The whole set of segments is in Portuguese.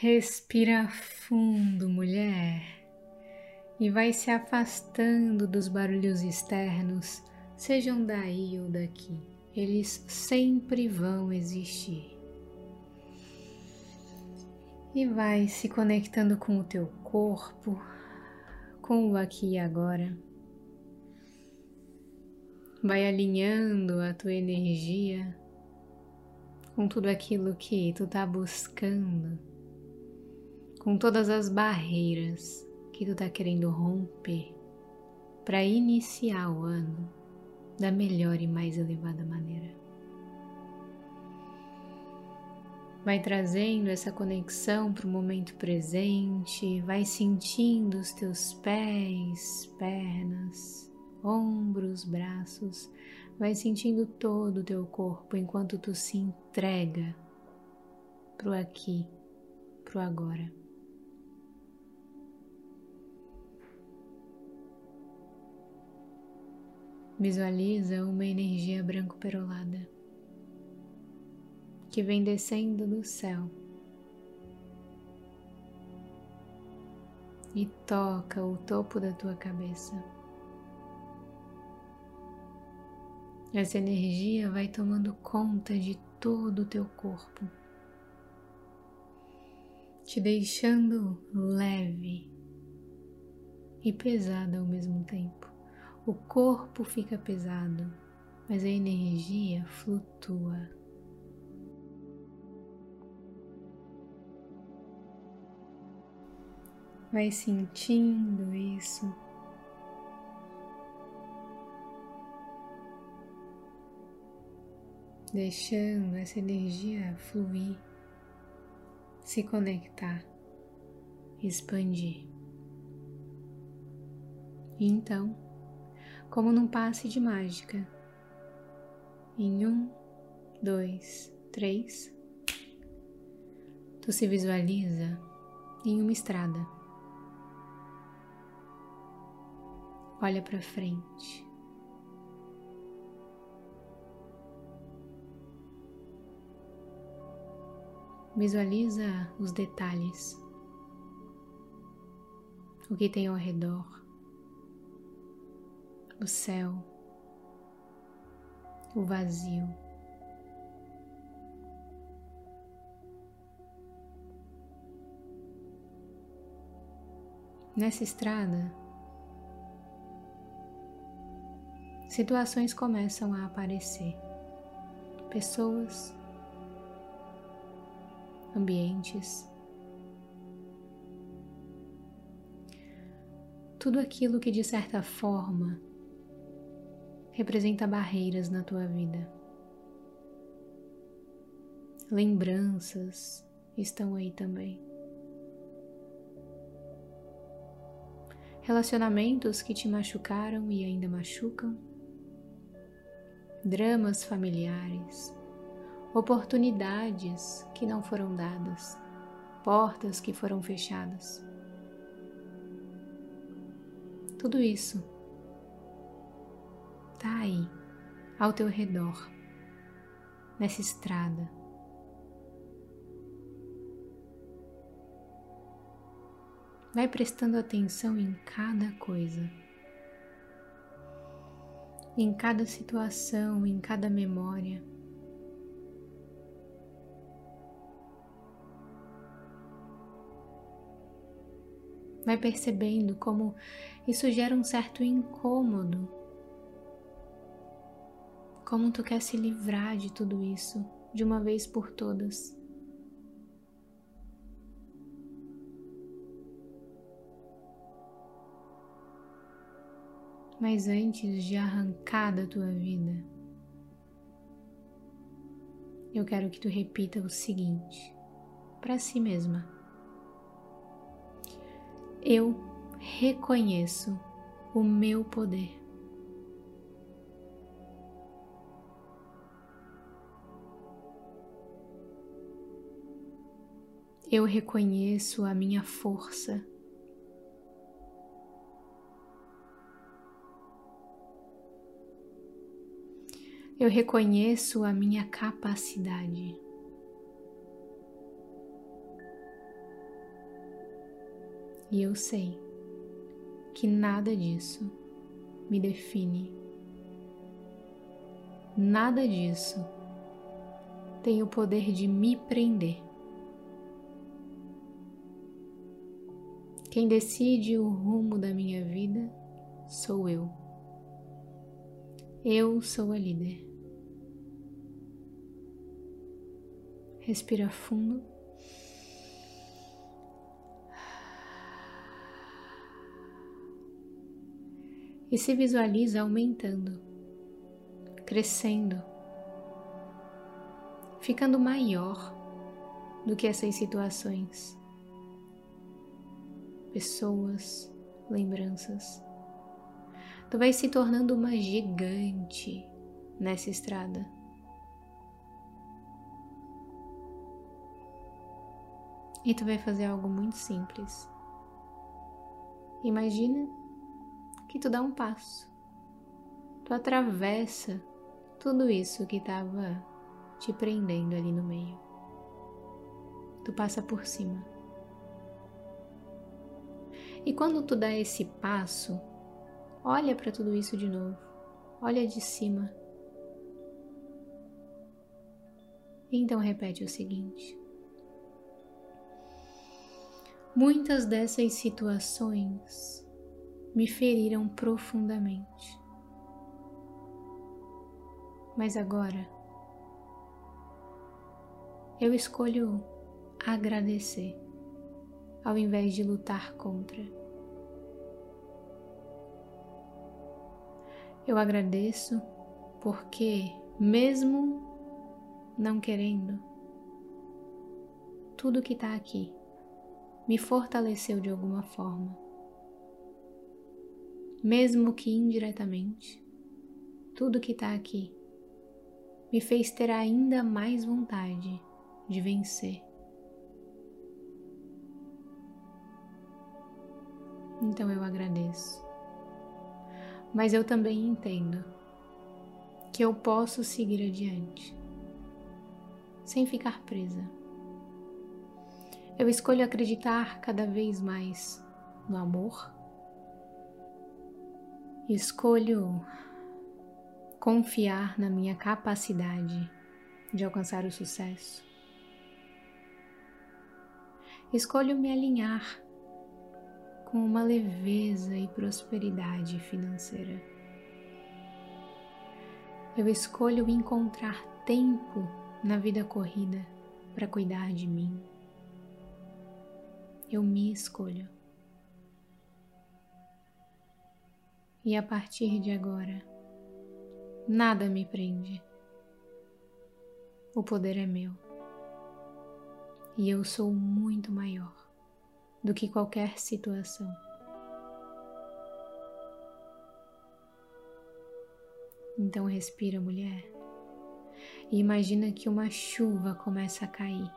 Respira fundo, mulher, e vai se afastando dos barulhos externos, sejam daí ou daqui. Eles sempre vão existir. E vai se conectando com o teu corpo, com o aqui e agora. Vai alinhando a tua energia com tudo aquilo que tu tá buscando com todas as barreiras que tu tá querendo romper para iniciar o ano da melhor e mais elevada maneira. Vai trazendo essa conexão para o momento presente, vai sentindo os teus pés, pernas, ombros, braços, vai sentindo todo o teu corpo enquanto tu se entrega pro aqui, pro agora. Visualiza uma energia branco-perolada que vem descendo do céu e toca o topo da tua cabeça. Essa energia vai tomando conta de todo o teu corpo, te deixando leve e pesada ao mesmo tempo. O corpo fica pesado, mas a energia flutua. Vai sentindo isso. Deixando essa energia fluir, se conectar, expandir. E então, como num passe de mágica. Em um, dois, três, tu se visualiza em uma estrada. Olha para frente. Visualiza os detalhes, o que tem ao redor o céu, o vazio. Nessa estrada, situações começam a aparecer, pessoas, ambientes, tudo aquilo que de certa forma representa barreiras na tua vida. Lembranças estão aí também. Relacionamentos que te machucaram e ainda machucam. Dramas familiares. Oportunidades que não foram dadas. Portas que foram fechadas. Tudo isso está aí, ao teu redor, nessa estrada. Vai prestando atenção em cada coisa, em cada situação, em cada memória. Vai percebendo como isso gera um certo incômodo como tu quer se livrar de tudo isso de uma vez por todas. Mas antes de arrancar da tua vida, eu quero que tu repita o seguinte para si mesma. Eu reconheço o meu poder. Eu reconheço a minha força. Eu reconheço a minha capacidade. E eu sei que nada disso me define. Nada disso tem o poder de me prender. Quem decide o rumo da minha vida sou eu. Eu sou a líder. Respira fundo. E se visualiza aumentando, crescendo, ficando maior do que essas situações, pessoas, lembranças. Tu vai se tornando uma gigante nessa estrada. E tu vai fazer algo muito simples. Imagina que tu dá um passo. Tu atravessa tudo isso que estava te prendendo ali no meio. Tu passa por cima. E quando tu dá esse passo, olha para tudo isso de novo. Olha de cima. Então repete o seguinte: Muitas dessas situações me feriram profundamente. Mas agora eu escolho agradecer ao invés de lutar contra. Eu agradeço porque, mesmo não querendo, tudo que está aqui me fortaleceu de alguma forma. Mesmo que indiretamente, tudo que está aqui me fez ter ainda mais vontade de vencer. Então eu agradeço. Mas eu também entendo que eu posso seguir adiante sem ficar presa. Eu escolho acreditar cada vez mais no amor. Escolho confiar na minha capacidade de alcançar o sucesso. Escolho me alinhar com uma leveza e prosperidade financeira. Eu escolho encontrar tempo na vida corrida para cuidar de mim. Eu me escolho. E a partir de agora, nada me prende. O poder é meu e eu sou muito maior do que qualquer situação. Então respira, mulher, e imagina que uma chuva começa a cair.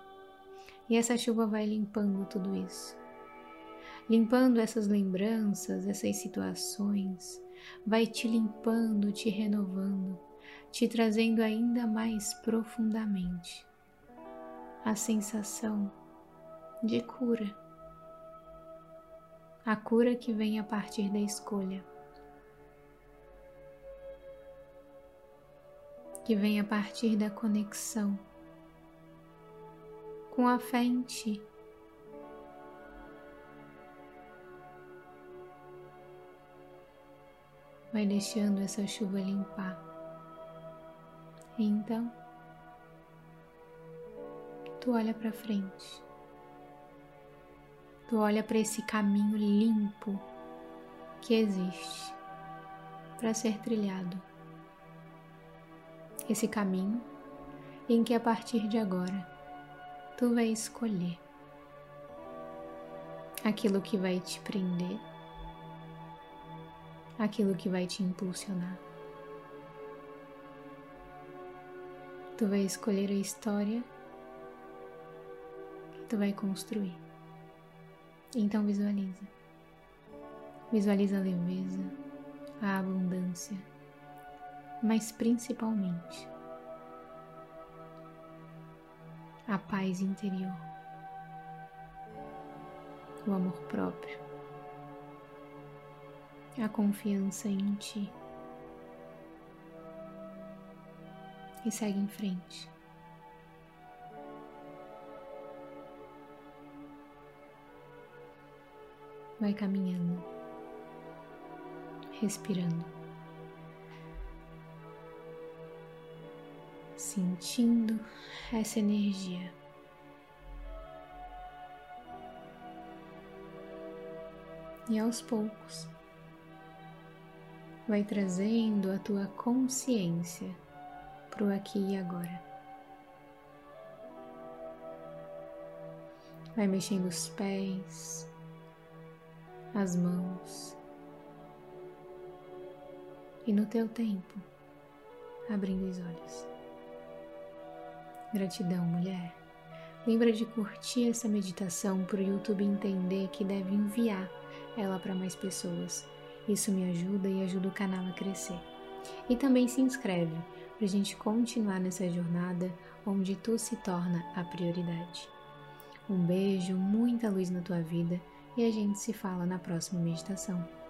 E essa chuva vai limpando tudo isso. Limpando essas lembranças, essas situações, vai te limpando, te renovando, te trazendo ainda mais profundamente a sensação de cura. A cura que vem a partir da escolha. Que vem a partir da conexão com a fé em ti. Vai deixando essa chuva limpar. Então, tu olha para frente. Tu olha para esse caminho limpo que existe para ser trilhado. Esse caminho em que a partir de agora tu vai escolher aquilo que vai te prender, aquilo que vai te impulsionar. Tu vai escolher a história tu vai construir. Então visualiza. Visualiza a leveza, a abundância, mas principalmente a paz interior, o amor próprio. a confiança em ti. E segue em frente. Vai caminhando, respirando, sentindo essa energia. E aos poucos, vai trazendo a tua consciência para o aqui e agora. Vai mexendo os pés, as mãos e no teu tempo, abrindo os olhos. Gratidão, mulher. Lembra de curtir essa meditação para o YouTube entender que deve enviar ela para mais pessoas. Isso me ajuda e ajuda o canal a crescer. E também se inscreve para a gente continuar nessa jornada onde tu se torna a prioridade. Um beijo, muita luz na tua vida e a gente se fala na próxima meditação.